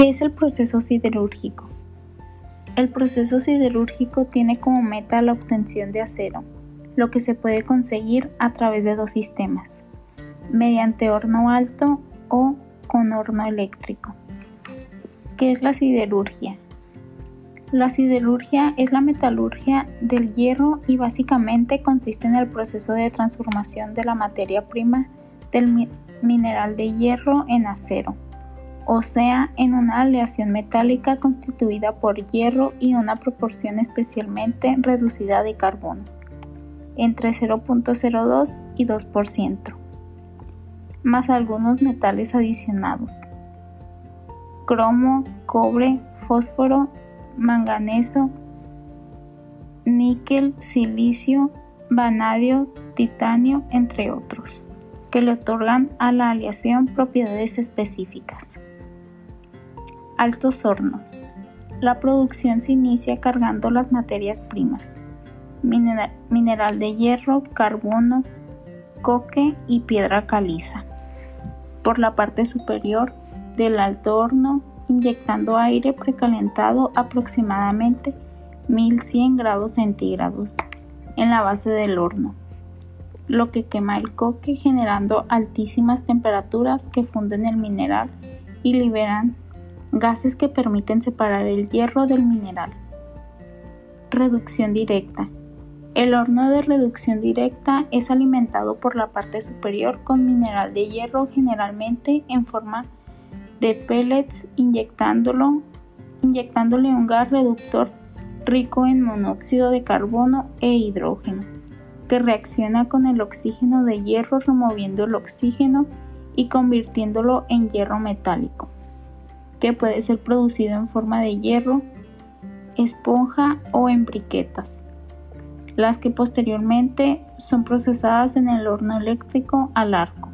¿Qué es el proceso siderúrgico? El proceso siderúrgico tiene como meta la obtención de acero, lo que se puede conseguir a través de dos sistemas, mediante horno alto o con horno eléctrico. ¿Qué es la siderurgia? La siderurgia es la metalurgia del hierro y básicamente consiste en el proceso de transformación de la materia prima del mineral de hierro en acero, o sea, en una aleación metálica constituida por hierro y una proporción especialmente reducida de carbono, entre 0.02 y 2%, más algunos metales adicionados, cromo, cobre, fósforo manganeso, níquel, silicio, vanadio, titanio, entre otros, que le otorgan a la aleación propiedades específicas. Altos hornos. La producción se inicia cargando las materias primas, mineral de hierro, carbono, coque y piedra caliza. Por la parte superior del alto horno inyectando aire precalentado aproximadamente 1100 grados centígrados en la base del horno, lo que quema el coque generando altísimas temperaturas que funden el mineral y liberan gases que permiten separar el hierro del mineral. Reducción directa. El horno de reducción directa es alimentado por la parte superior con mineral de hierro generalmente en forma de pellets inyectándolo, inyectándole un gas reductor rico en monóxido de carbono e hidrógeno, que reacciona con el oxígeno de hierro removiendo el oxígeno y convirtiéndolo en hierro metálico, que puede ser producido en forma de hierro, esponja o en briquetas, las que posteriormente son procesadas en el horno eléctrico al arco.